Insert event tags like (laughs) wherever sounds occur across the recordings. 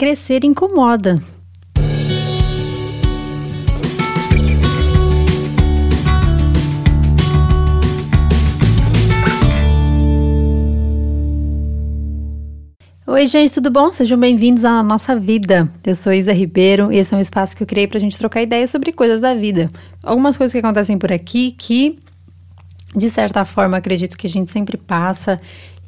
crescer incomoda. Oi, gente, tudo bom? Sejam bem-vindos à nossa vida. Eu sou Isa Ribeiro e esse é um espaço que eu criei para a gente trocar ideias sobre coisas da vida. Algumas coisas que acontecem por aqui que, de certa forma, acredito que a gente sempre passa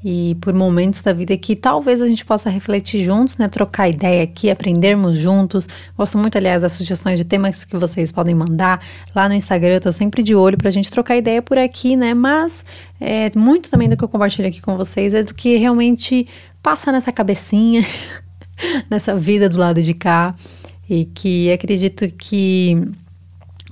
e por momentos da vida que talvez a gente possa refletir juntos, né? Trocar ideia aqui, aprendermos juntos. Gosto muito, aliás, das sugestões de temas que vocês podem mandar lá no Instagram. Eu tô sempre de olho pra gente trocar ideia por aqui, né? Mas é, muito também do que eu compartilho aqui com vocês é do que realmente passa nessa cabecinha, (laughs) nessa vida do lado de cá. E que acredito que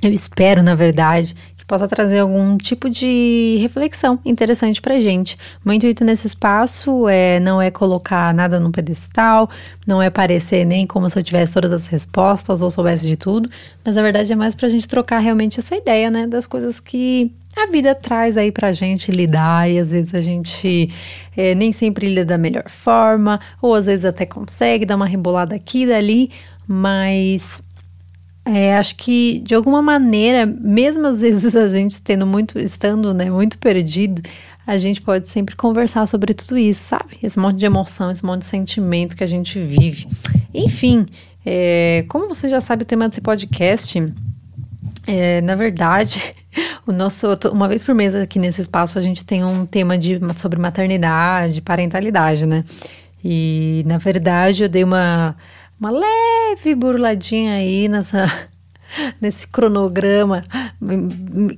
eu espero, na verdade, possa trazer algum tipo de reflexão interessante pra gente. Meu intuito nesse espaço é não é colocar nada no pedestal, não é parecer nem como se eu tivesse todas as respostas ou soubesse de tudo, mas na verdade é mais pra gente trocar realmente essa ideia, né, das coisas que a vida traz aí pra gente lidar e às vezes a gente é, nem sempre lida da melhor forma, ou às vezes até consegue dar uma rebolada aqui e dali, mas é, acho que de alguma maneira, mesmo às vezes a gente tendo muito, estando né, muito perdido, a gente pode sempre conversar sobre tudo isso, sabe? Esse monte de emoção, esse monte de sentimento que a gente vive. Enfim, é, como você já sabe o tema desse podcast, é, na verdade, (laughs) o nosso uma vez por mês aqui nesse espaço a gente tem um tema de, sobre maternidade, parentalidade, né? E na verdade eu dei uma uma leve burladinha aí nessa (laughs) nesse cronograma,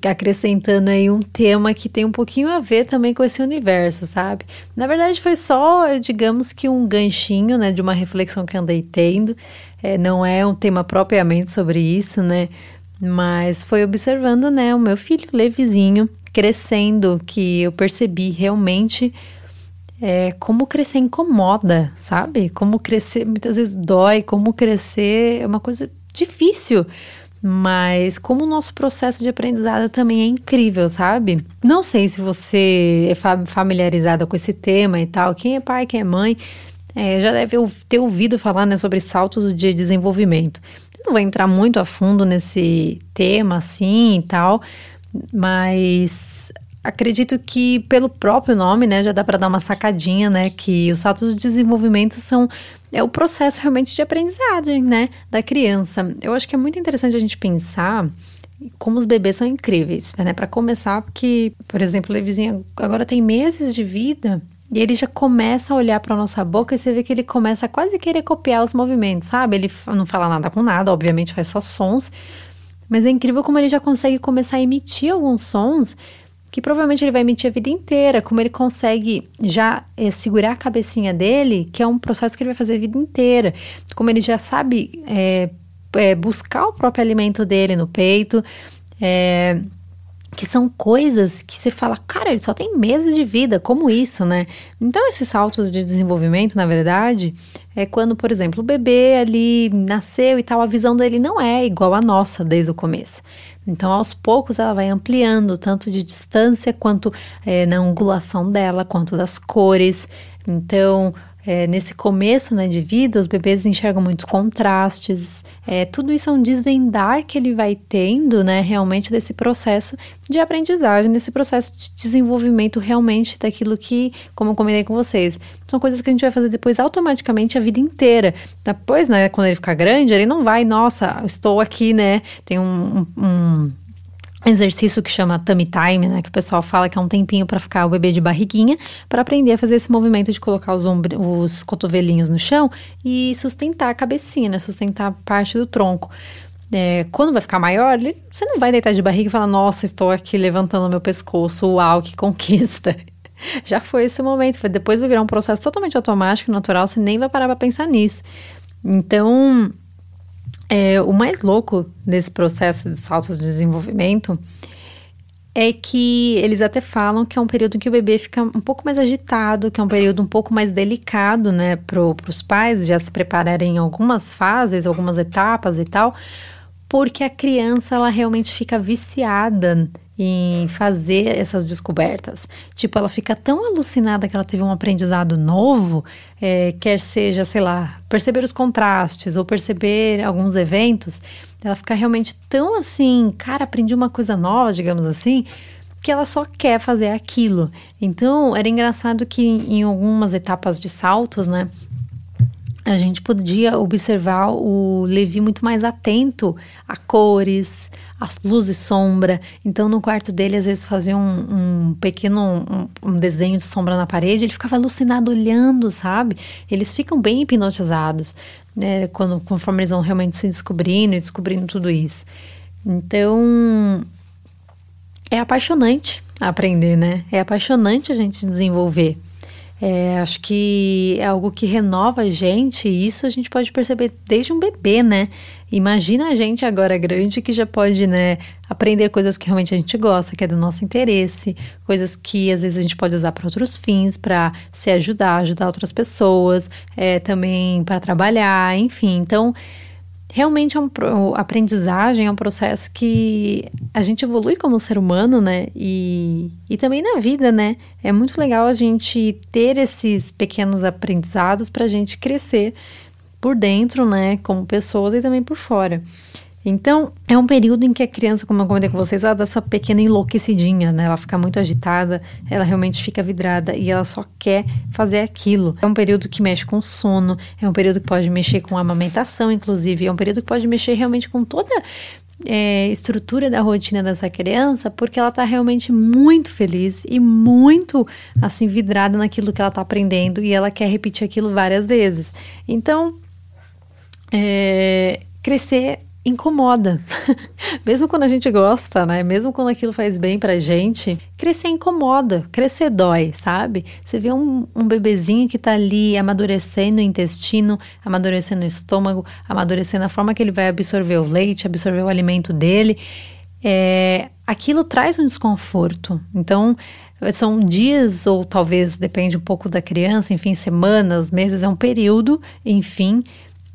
acrescentando aí um tema que tem um pouquinho a ver também com esse universo, sabe? Na verdade, foi só, digamos que um ganchinho, né, de uma reflexão que andei tendo. É, não é um tema propriamente sobre isso, né? Mas foi observando, né, o meu filho Levizinho crescendo, que eu percebi realmente é, como crescer incomoda, sabe? Como crescer muitas vezes dói, como crescer é uma coisa difícil. Mas como o nosso processo de aprendizado também é incrível, sabe? Não sei se você é familiarizada com esse tema e tal, quem é pai, quem é mãe, é, já deve ter ouvido falar né, sobre saltos de desenvolvimento. não vou entrar muito a fundo nesse tema assim e tal, mas Acredito que pelo próprio nome, né, já dá para dar uma sacadinha, né, que os saltos de desenvolvimento são é o processo realmente de aprendizagem, né, da criança. Eu acho que é muito interessante a gente pensar como os bebês são incríveis, né? Para começar, porque, por exemplo, o Levizinho agora tem meses de vida e ele já começa a olhar para nossa boca e você vê que ele começa a quase querer copiar os movimentos, sabe? Ele não fala nada com nada, obviamente faz só sons, mas é incrível como ele já consegue começar a emitir alguns sons que provavelmente ele vai emitir a vida inteira, como ele consegue já é, segurar a cabecinha dele, que é um processo que ele vai fazer a vida inteira, como ele já sabe é, é, buscar o próprio alimento dele no peito, que são coisas que você fala, cara, ele só tem meses de vida, como isso, né? Então, esses saltos de desenvolvimento, na verdade, é quando, por exemplo, o bebê ali nasceu e tal, a visão dele não é igual à nossa desde o começo. Então, aos poucos, ela vai ampliando tanto de distância quanto é, na angulação dela, quanto das cores. Então, é, nesse começo né, de vida, os bebês enxergam muitos contrastes. É, tudo isso é um desvendar que ele vai tendo, né, realmente, desse processo de aprendizagem, desse processo de desenvolvimento realmente daquilo que, como eu comentei com vocês, são coisas que a gente vai fazer depois automaticamente a vida inteira. Depois, né, quando ele ficar grande, ele não vai, nossa, estou aqui, né, tem um, um, um exercício que chama tummy time, né, que o pessoal fala que é um tempinho para ficar o bebê de barriguinha, para aprender a fazer esse movimento de colocar os, os cotovelinhos no chão e sustentar a cabecinha, né, sustentar parte do tronco. É, quando vai ficar maior, você não vai deitar de barriga e falar, nossa, estou aqui levantando meu pescoço, uau, que conquista. (laughs) Já foi esse momento, foi, depois vai virar um processo totalmente automático, natural, você nem vai parar para pensar nisso. Então, é, o mais louco desse processo de saltos de desenvolvimento é que eles até falam que é um período em que o bebê fica um pouco mais agitado, que é um período um pouco mais delicado, né, para os pais já se prepararem em algumas fases, algumas etapas e tal, porque a criança ela realmente fica viciada em fazer essas descobertas. Tipo, ela fica tão alucinada que ela teve um aprendizado novo, é, quer seja, sei lá, perceber os contrastes ou perceber alguns eventos, ela fica realmente tão assim, cara, aprendi uma coisa nova, digamos assim, que ela só quer fazer aquilo. Então, era engraçado que em algumas etapas de saltos, né, a gente podia observar o Levi muito mais atento a cores, a luz e sombra. Então, no quarto dele, às vezes fazia um, um pequeno um, um, desenho de sombra na parede, ele ficava alucinado olhando, sabe? Eles ficam bem hipnotizados, né? Quando, conforme eles vão realmente se descobrindo e descobrindo tudo isso. Então, é apaixonante aprender, né? É apaixonante a gente desenvolver. É, acho que é algo que renova a gente, e isso a gente pode perceber desde um bebê, né? Imagina a gente agora grande que já pode, né, aprender coisas que realmente a gente gosta, que é do nosso interesse, coisas que às vezes a gente pode usar para outros fins, para se ajudar, ajudar outras pessoas, é, também para trabalhar, enfim. Então, realmente é um aprendizagem, é um processo que a gente evolui como ser humano, né? E, e também na vida, né? É muito legal a gente ter esses pequenos aprendizados para a gente crescer por dentro, né? Como pessoas e também por fora. Então, é um período em que a criança, como eu comentei com vocês, ela dá essa pequena enlouquecidinha, né? Ela fica muito agitada, ela realmente fica vidrada e ela só quer fazer aquilo. É um período que mexe com sono, é um período que pode mexer com amamentação, inclusive, é um período que pode mexer realmente com toda é, estrutura da rotina dessa criança, porque ela está realmente muito feliz e muito assim vidrada naquilo que ela está aprendendo e ela quer repetir aquilo várias vezes. Então, é, crescer incomoda. (laughs) Mesmo quando a gente gosta, né? Mesmo quando aquilo faz bem pra gente, crescer incomoda, crescer dói, sabe? Você vê um, um bebezinho que tá ali amadurecendo o intestino, amadurecendo o estômago, amadurecendo a forma que ele vai absorver o leite, absorver o alimento dele. É, aquilo traz um desconforto. Então, são dias, ou talvez depende um pouco da criança, enfim, semanas, meses, é um período, enfim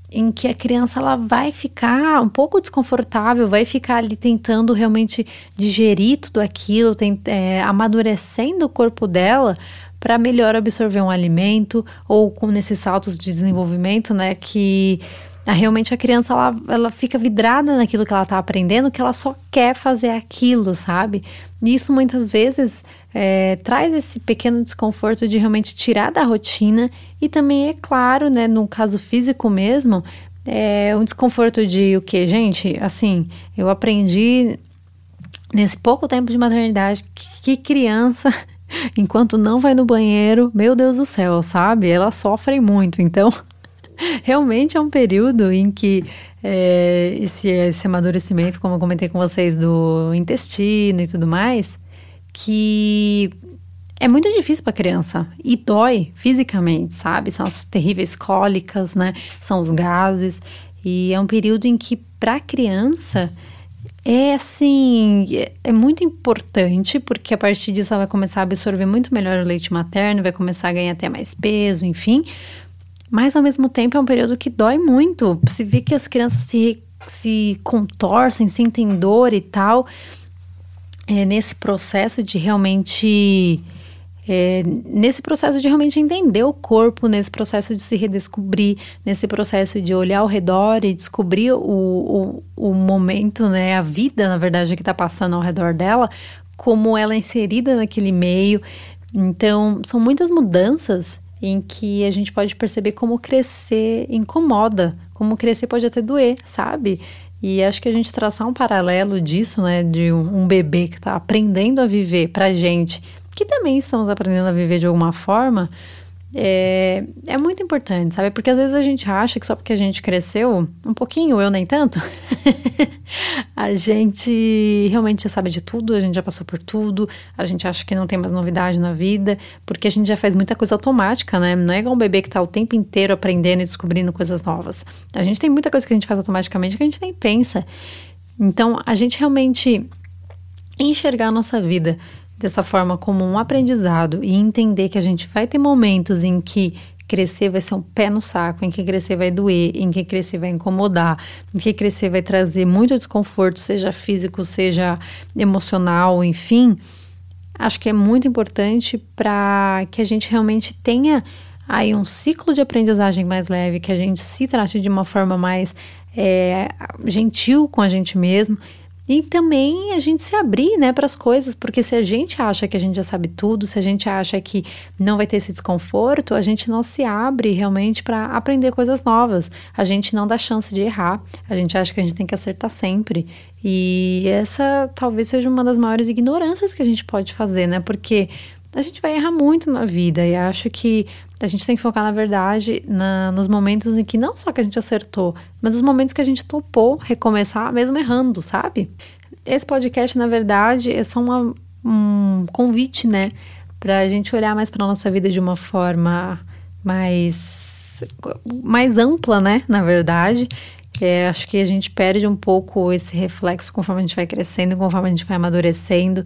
em que a criança ela vai ficar um pouco desconfortável, vai ficar ali tentando realmente digerir tudo aquilo, tem, é, amadurecendo o corpo dela para melhor absorver um alimento ou com nesses saltos de desenvolvimento, né, que realmente a criança ela, ela fica vidrada naquilo que ela está aprendendo, que ela só quer fazer aquilo, sabe? E isso muitas vezes é, traz esse pequeno desconforto de realmente tirar da rotina e também, é claro, né, no caso físico mesmo, é um desconforto de o que, gente? Assim, eu aprendi nesse pouco tempo de maternidade que, que criança (laughs) enquanto não vai no banheiro, meu Deus do céu, sabe? Elas sofrem muito. Então, (laughs) realmente é um período em que é, esse, esse amadurecimento, como eu comentei com vocês, do intestino e tudo mais, que é muito difícil para criança e dói fisicamente, sabe? São as terríveis cólicas, né? São os gases e é um período em que para criança é assim, é muito importante porque a partir disso ela vai começar a absorver muito melhor o leite materno, vai começar a ganhar até mais peso, enfim. Mas ao mesmo tempo é um período que dói muito. Se vê que as crianças se, se contorcem, sentem dor e tal. É, nesse processo de realmente. É, nesse processo de realmente entender o corpo, nesse processo de se redescobrir, nesse processo de olhar ao redor e descobrir o, o, o momento, né, a vida, na verdade, que está passando ao redor dela, como ela é inserida naquele meio. Então, são muitas mudanças em que a gente pode perceber como crescer incomoda, como crescer pode até doer, sabe? E acho que a gente traçar um paralelo disso, né, de um, um bebê que está aprendendo a viver pra gente, que também estamos aprendendo a viver de alguma forma, é, é muito importante, sabe? Porque às vezes a gente acha que só porque a gente cresceu um pouquinho, eu nem tanto, (laughs) a gente realmente já sabe de tudo, a gente já passou por tudo, a gente acha que não tem mais novidade na vida, porque a gente já faz muita coisa automática, né? Não é igual um bebê que tá o tempo inteiro aprendendo e descobrindo coisas novas. A gente tem muita coisa que a gente faz automaticamente que a gente nem pensa. Então, a gente realmente enxergar a nossa vida dessa forma como um aprendizado e entender que a gente vai ter momentos em que crescer vai ser um pé no saco, em que crescer vai doer, em que crescer vai incomodar, em que crescer vai trazer muito desconforto, seja físico, seja emocional, enfim, acho que é muito importante para que a gente realmente tenha aí um ciclo de aprendizagem mais leve, que a gente se trate de uma forma mais é, gentil com a gente mesmo e também a gente se abrir, né, para as coisas, porque se a gente acha que a gente já sabe tudo, se a gente acha que não vai ter esse desconforto, a gente não se abre realmente para aprender coisas novas. A gente não dá chance de errar. A gente acha que a gente tem que acertar sempre. E essa talvez seja uma das maiores ignorâncias que a gente pode fazer, né? Porque a gente vai errar muito na vida e acho que a gente tem que focar, na verdade, na, nos momentos em que não só que a gente acertou, mas nos momentos que a gente topou recomeçar, mesmo errando, sabe? Esse podcast, na verdade, é só uma, um convite, né, para a gente olhar mais para nossa vida de uma forma mais, mais ampla, né, na verdade. É, acho que a gente perde um pouco esse reflexo conforme a gente vai crescendo, conforme a gente vai amadurecendo.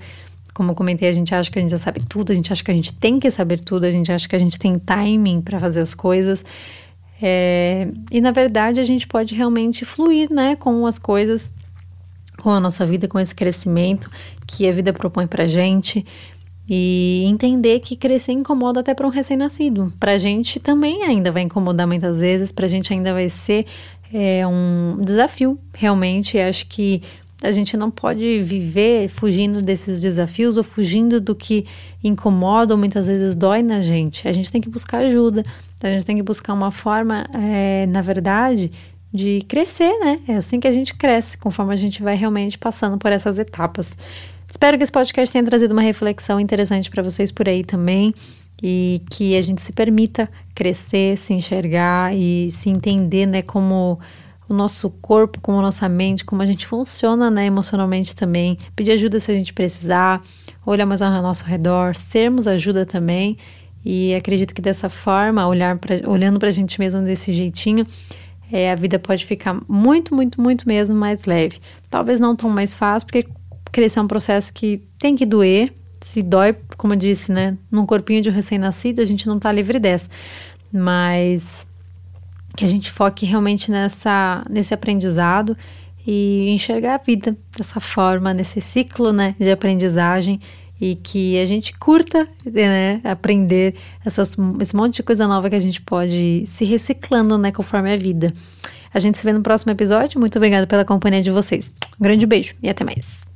Como eu comentei, a gente acha que a gente já sabe tudo, a gente acha que a gente tem que saber tudo, a gente acha que a gente tem timing para fazer as coisas. É, e na verdade a gente pode realmente fluir né, com as coisas, com a nossa vida, com esse crescimento que a vida propõe para gente. E entender que crescer incomoda até para um recém-nascido. Para a gente também ainda vai incomodar muitas vezes, para a gente ainda vai ser é, um desafio, realmente. Acho que a gente não pode viver fugindo desses desafios ou fugindo do que incomoda ou muitas vezes dói na gente. A gente tem que buscar ajuda, a gente tem que buscar uma forma, é, na verdade, de crescer, né? É assim que a gente cresce, conforme a gente vai realmente passando por essas etapas. Espero que esse podcast tenha trazido uma reflexão interessante para vocês por aí também e que a gente se permita crescer, se enxergar e se entender, né, como o nosso corpo, como a nossa mente, como a gente funciona né, emocionalmente também. Pedir ajuda se a gente precisar, olhar mais ao nosso redor, sermos ajuda também. E acredito que dessa forma, olhar pra, olhando para a gente mesmo desse jeitinho, é, a vida pode ficar muito, muito, muito mesmo mais leve. Talvez não tão mais fácil, porque crescer é um processo que tem que doer. Se dói, como eu disse, né, num corpinho de um recém-nascido, a gente não está livre dessa. Mas que a gente foque realmente nessa, nesse aprendizado e enxergar a vida dessa forma, nesse ciclo né, de aprendizagem e que a gente curta né, aprender essas, esse monte de coisa nova que a gente pode se reciclando né, conforme a vida. A gente se vê no próximo episódio. Muito obrigada pela companhia de vocês. Um grande beijo e até mais.